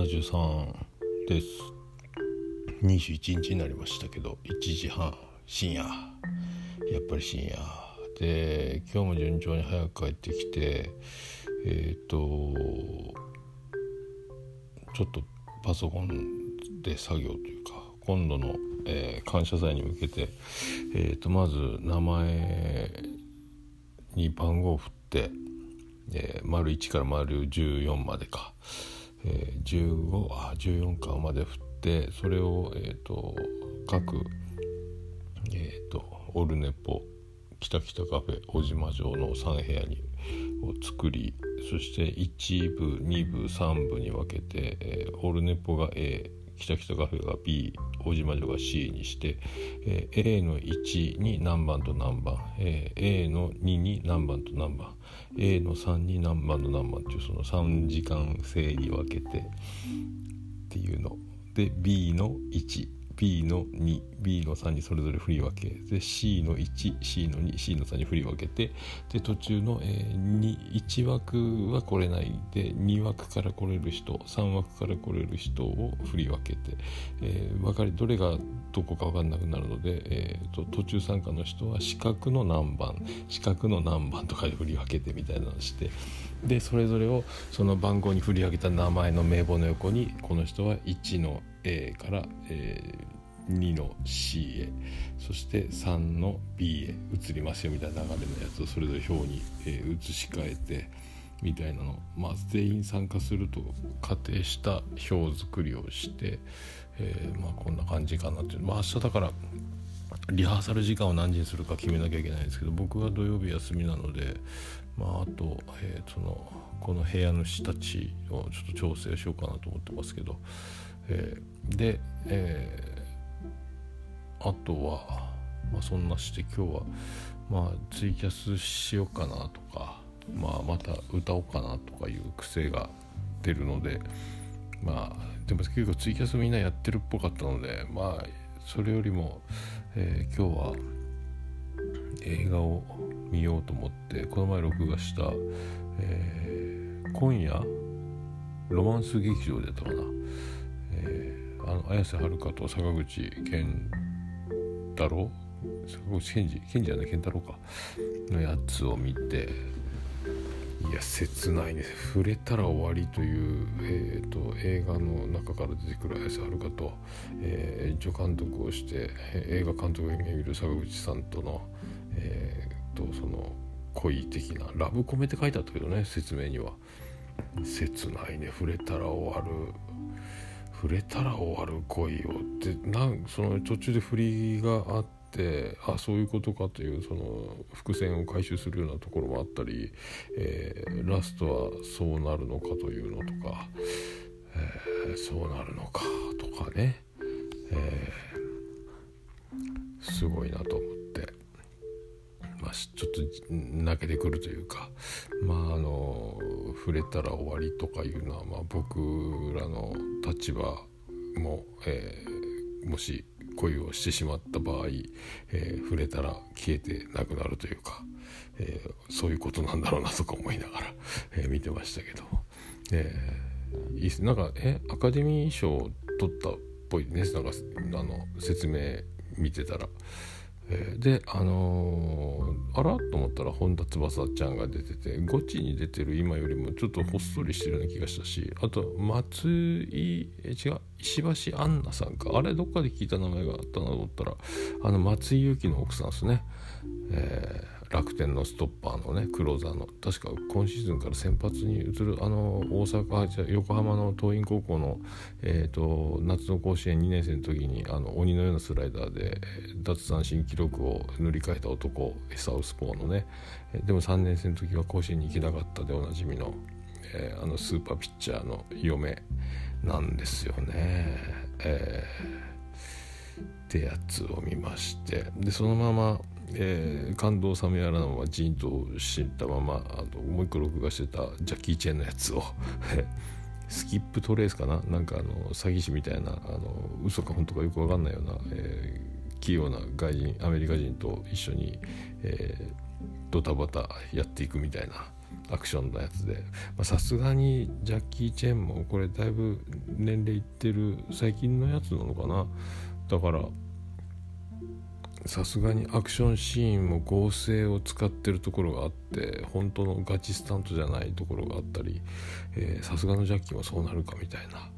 73です21日になりましたけど1時半深夜。やっぱり深夜。で今日も順調に早く帰ってきてえっ、ー、とちょっとパソコンで作業というか今度の、えー、感謝祭に向けて、えーと、まず名前に番号を振って、えー、丸1から丸14までか、えー、15あ14巻まで振ってそれを、えーと、各、えーと、オルネポ北北カフェ小島城の3部屋にを作りそして1部2部3部に分けて、えー、オルネポが A 北北カフェが B 大島城が C にして、えー、A の1に何番と何番、えー、A の2に何番と何番 A の3に何番と何番っていうその3時間制に分けてっていうの。で B の1 B の 2B の3にそれぞれ振り分けで C の 1C の 2C の3に振り分けてで途中の、えー、1枠は来れないで2枠から来れる人3枠から来れる人を振り分けて、えー、分かりどれがどこか分かんなくなるので、えーと、途中参加の人は四角の何番四角の何番とかで振り分けてみたいなのしてでそれぞれをその番号に振り上げた名前の名簿の横にこの人は1の A から、えー、2の C へそして3の B へ移りますよみたいな流れのやつをそれぞれ表に、えー、移し替えてみたいなの。まあ全員参加すると仮定した表作りをして、えー、まあこんな感じかなっていう。まあ明日だからリハーサル時間を何時にするか決めなきゃいけないんですけど僕は土曜日休みなのでまああと、えー、そのこの部屋主たちをちょっと調整しようかなと思ってますけど、えー、で、えー、あとは、まあ、そんなして今日は、まあ、ツイキャスしようかなとか、まあ、また歌おうかなとかいう癖が出るのでまあでも結構ツイキャスみんなやってるっぽかったのでまあそれよりも、えー、今日は映画を見ようと思ってこの前録画した、えー、今夜ロマンス劇場でやったかな、綾瀬はるかと坂口健太郎？坂口健二健二じゃない健太郎か。のやつを見ていや切ないね。触れたら終わりという、えーと、映画の中から出てくる綾瀬はるかと、えー、助監督をして、映画監督を見る坂口さんとの、えーとその恋的なラブコメって書いてあったけどね説明には。切ないね。触れたら終わる。触れたら終わる恋をってなんその途中で振りがあってあそういうことかというその伏線を回収するようなところもあったり、えー、ラストはそうなるのかというのとか、えー、そうなるのかとかね、えー、すごいなと思って。まあ、ちょっと泣けてくるというかまああの触れたら終わりとかいうのは、まあ、僕らの立場も、えー、もし恋をしてしまった場合、えー、触れたら消えてなくなるというか、えー、そういうことなんだろうなとか思いながら、え見てましたけど、えいいっすなんかえアカデミー賞を取ったっぽいねなんかあの説明見てたら。えー、であのー、あら？と思ったら本田翼ちゃんが出ててゴチに出てる今よりもちょっとほっそりしてるような気がしたしあと松井え違う石橋杏奈さんか。あれどっかで聞いた名前があったなと思ったらあの松井裕樹の奥さんですね、えー楽天のストッパーのねクローザーの確か今シーズンから先発に移るあの大阪じゃ横浜の桐蔭高校の、えーと、夏の甲子園2年生の時にあの鬼のようなスライダーで奪三振記録を塗り替えた男サウスポーのねでも3年生の時は甲子園に行けなかったでおなじみの、えー、あのスーパーピッチャーの嫁なんですよね。えー、ってやつを見ましてでそのままえー、感動冷めやらぬままジーンとしたままあのもう一個録画してたジャッキー・チェンのやつを スキップトレースかな？なんかあの詐欺師みたいなあの嘘か本当かよく分かんないような、えー、器用な外人アメリカ人と一緒に、えー、ドタバタやっていくみたいなアクションのやつで。さすがにジャッキー・チェンもこれだいぶ年齢いってる最近のやつなのかな？だからさすがにアクションシーンも合成を使ってるところがあって本当のガチスタントじゃないところがあったりさすがのジャッキーもそうなるかみたいな、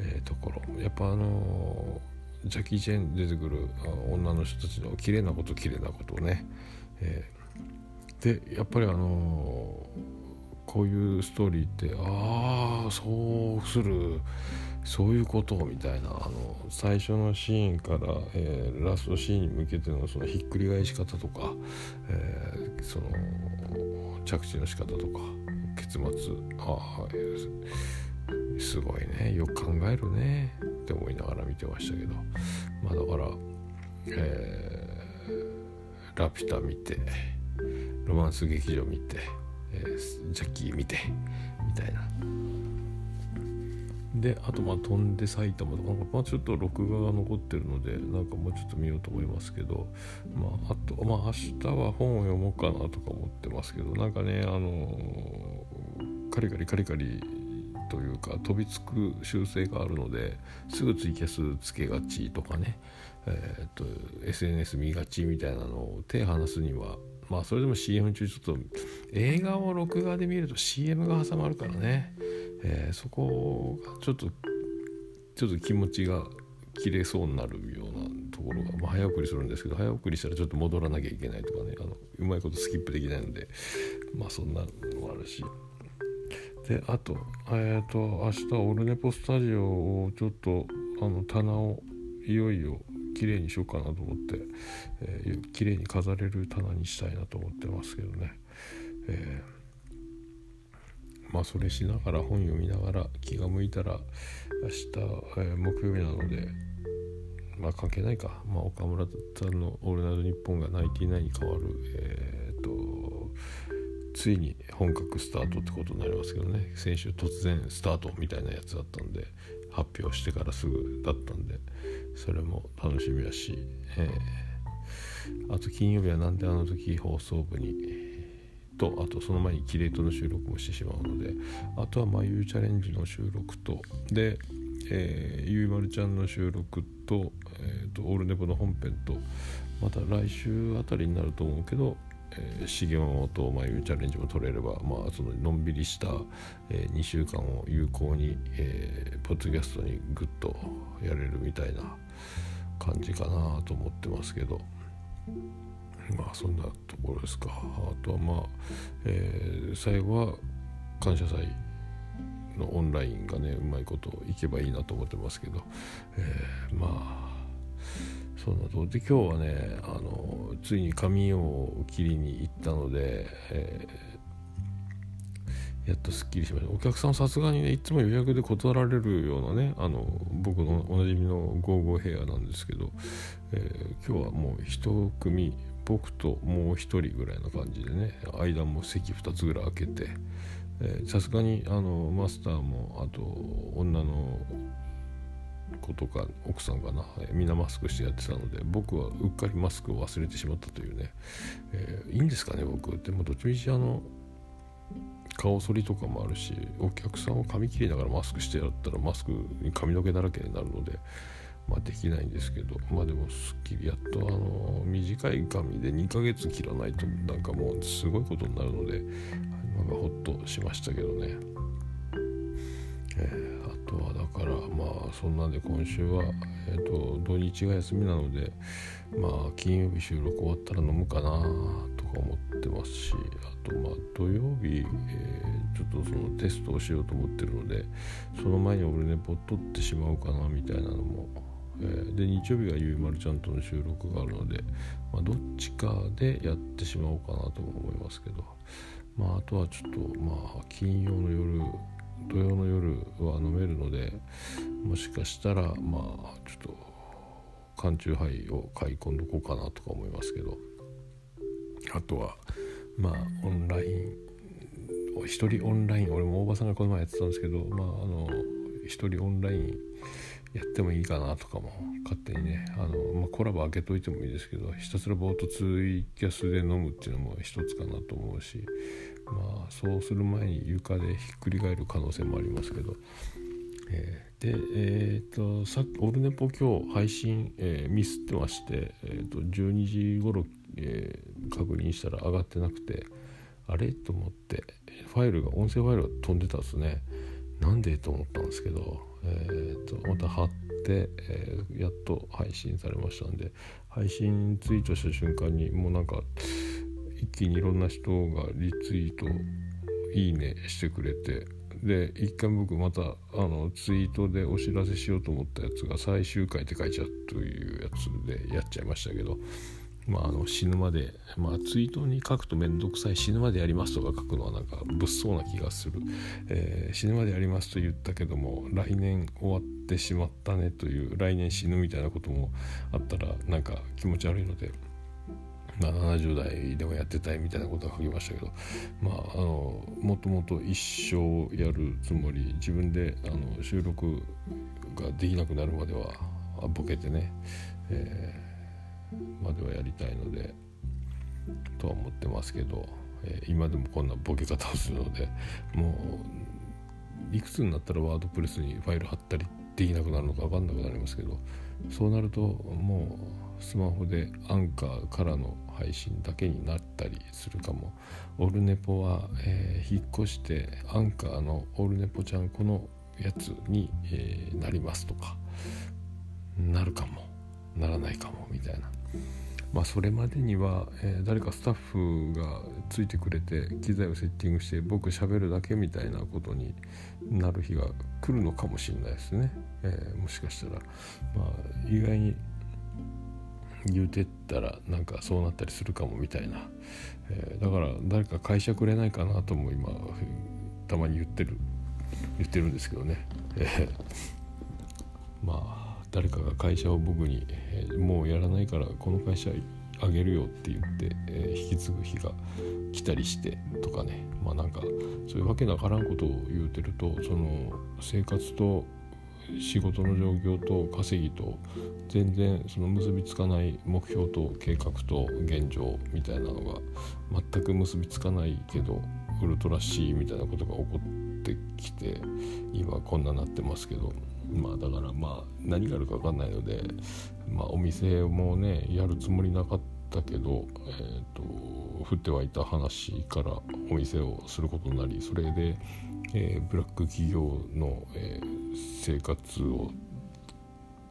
えー、ところ。やっぱあのー、ジャッキー・チェン出てくる女の人たちの綺麗なこと綺麗なことをね、えー、でやっぱりあのこういうストーリーってああそうするそういうことみたいなあの最初のシーンから、えー、ラストシーンに向けてのそのひっくり返し方とか、えー、その着地の仕方とか結末ああ、すごいねよく考えるねって思いながら見てましたけどまあだから、えー、ラピュタ見てロマンス劇場見て、え、ジャッキー見てみたいな。であとまあ飛んで埼玉とかまあ、ちょっと録画が残ってるのでなんかもうちょっと見ようと思いますけどまああとまあ明日は本を読もうかなとか思ってますけどなんかねあのカリカリカリカリというか飛びつく習性があるのですぐツイキャスつけがちとかね、えー、っと SNS 見がちみたいなのを手離すにはまあそれでも CM 中ちょっと映画を録画で見ると CM が挟まるからねえー、そこがちょっとちょっと気持ちが切れそうになるようなところが、まあ、早送りするんですけど早送りしたらちょっと戻らなきゃいけないとかねあのうまいことスキップできないのでまあそんなのもあるしであとえっ、ー、と明日オルネポスタジオをちょっとあの棚をいよいよ綺麗にしようかなと思って、えー、綺麗に飾れる棚にしたいなと思ってますけどね。えーまあそれしながら本読みながら気が向いたら明日、えー、木曜日なのでまあ関係ないか、まあ、岡村さんの「オールナイトニッポン」がナイティナインに変わるえー、っとついに本格スタートってことになりますけどね。先週突然スタートみたいなやつだったんで発表してからすぐだったんでそれも楽しみだし、えー、あと金曜日はなんであの時放送部にとあとその前にキレイトの収録もしてしまうのであとはまゆうチャレンジの収録とで、えー、ゆいまるちゃんの収録と,、えーと、オールネポの本編とまた来週あたりになると思うけどえー、とまあいうチャレンジも取れれば、まあ、そののんびりした、えー、2週間を有効に、えー、ポッドキャストにグッとやれるみたいな感じかなと思ってますけど。まあそんなところですか。あとはまあ、えー、最後は感謝祭のオンラインがねうまいこといけばいいなと思ってますけど、えー、まあそんなとで今日はねあのついに髪を切りに行ったので、えー、やっとすっきりしました。お客さんさすがにねいつも予約で断られるようなねあの僕のおなじみのゴーゴーヘアなんですけど、えー、今日はもう一組僕ともう一人ぐらいの感じでね間も席2つぐらい開けてさすがにあのマスターもあと女の子とか奥さんかなみんなマスクしてやってたので僕はうっかりマスクを忘れてしまったというね、えー、いいんですかね僕。でもどっちみちあの顔剃りとかもあるしお客さんを髪切りながらマスクしてやったらマスクに髪の毛だらけになるのでまあ、できないんですけどまあでもすっきりやっとあの短い髪で2ヶ月切らないとなんかもうすごいことになるのでなんかほっとしましたけどね、えー、あとはだからまあそんなんで今週は、えーと、土日が休みなのでまあ金曜日収録終わったら飲むかなとか思ってますしあとまあ土曜日、えー、ちょっとそのテストをしようと思ってるのでその前に俺ねぼっとってしまうかなみたいなのもえ、で日曜日はゆいまるちゃんとの収録があるので、まあ、どっちかでやってしまおうかなとも思いますけど、まあ、あとはちょっとまあ金曜の夜土曜の夜は飲めるのでもしかしたらまあちょっと缶チューハイを買い込んどこうかなとか思いますけど。あとはまあオンライン一人オンライン俺も大場さんがこの前やってたんですけどまああの一人オンラインやってもいいかなとかも勝手にねあの、まあ、コラボ開けといてもいいですけどひたすらボートツイキャスで飲むっていうのも一つかなと思うしまあそうする前に床でひっくり返る可能性もありますけど、えー、でえっ、とさっきオルネポ今日配信、えー、ミスってまして、えーと、12時頃、えー、確認したら上がってなくてあれ？と思ってファイルが音声ファイルが飛んでたんですね。なんで？と思ったんですけど、えーと、また貼って、えー、やっと配信されましたんで配信ツイートした瞬間にもうなんか一気にいろんな人がリツイートいいねしてくれてで一回僕またあのツイートでお知らせしようと思ったやつが最終回って書いちゃうというやつでやっちゃいましたけど、まあ、あの死ぬまで、まあ、ツイートに書くと面倒くさい死ぬまでやりますとか書くのはなんか物騒な気がする、えー、死ぬまでやりますと言ったけども来年終わってしまったねという来年死ぬみたいなこともあったらなんか気持ち悪いので。まあ、70代でもやってたいみたいなことは書きましたけど、まあ、あのもともと一生やるつもり自分であの収録ができなくなるまではボケてね、えー、まではやりたいのでとは思ってますけど、えー、今でもこんなボケ方をするのでもういくつになったらワードプレスにファイル貼ったりできなくなるのか分かんなくなりますけどそうなるともうスマホでアンカーからの配信だけになったりするかも。オルネポは、えー、引っ越してアンカーのオルネポちゃんこのやつに、えー、なりますとかなるかもならないかもみたいな。まあそれまでには、えー、誰かスタッフがついてくれて機材をセッティングして僕喋るだけみたいなことになる日が来るのかもしれないですね、えー、もしかしたら。まあ意外に言うてったらなんかそうなったりするかもみたいな、えー、だから誰か会社くれないかなとも今たまに言ってる言ってるんですけどね、えー、まあ誰かが会社を僕に、えー、もうやらないからこの会社あげるよって言って、えー、引き継ぐ日が来たりしてとかね。まあなんかそういうわけのわからんことを言うてるとその生活と仕事の状況と稼ぎと全然その結びつかない目標と計画と現状みたいなのが全く結びつかないけどウルトラ C みたいなことが起こってきて今こんななってますけど。まあだからまあ何があるか分かんないのでまあお店もねやるつもりなかったけどえっ、ー、と降ってはいた話からお店をすることになりそれでえー、ブラック企業の、えー、生活を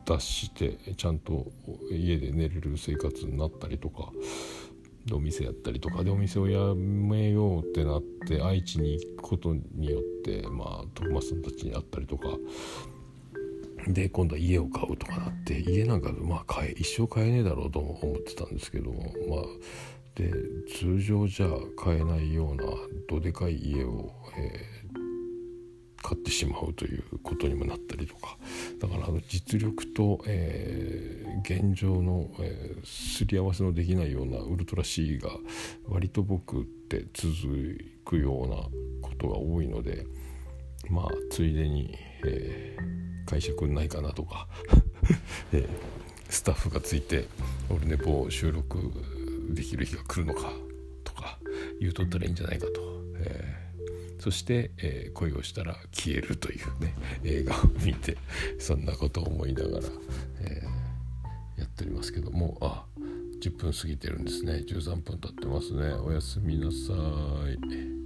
脱してちゃんと家で寝れる生活になったりとかお店やったりとかでお店をやめようってなって愛知に行くことによってまあ徳松さんたちに会ったりとかで今度は家を買うとかなって家なんかまあ買え一生買えねえだろうと思ってたんですけどもまあで通常じゃ買えないようなどでかい家を、えー、買ってしまうということにもなったりとか。だからあの実力と、えー、現状の、えー、すり合わせのできないようなウルトラ C が割と僕って続くようなことが多いのでまあついでに、えー、会社くんないかなとか、えー、スタッフがついてオルネポ収録できる日が来るのかとか言うとったらいいんじゃないかと。えーそして、えー、恋をしたら消えるというね映画を見てそんなことを思いながら、えー、やっておりますけどもあ10分過ぎてるんですね13分経ってますねおやすみなさい。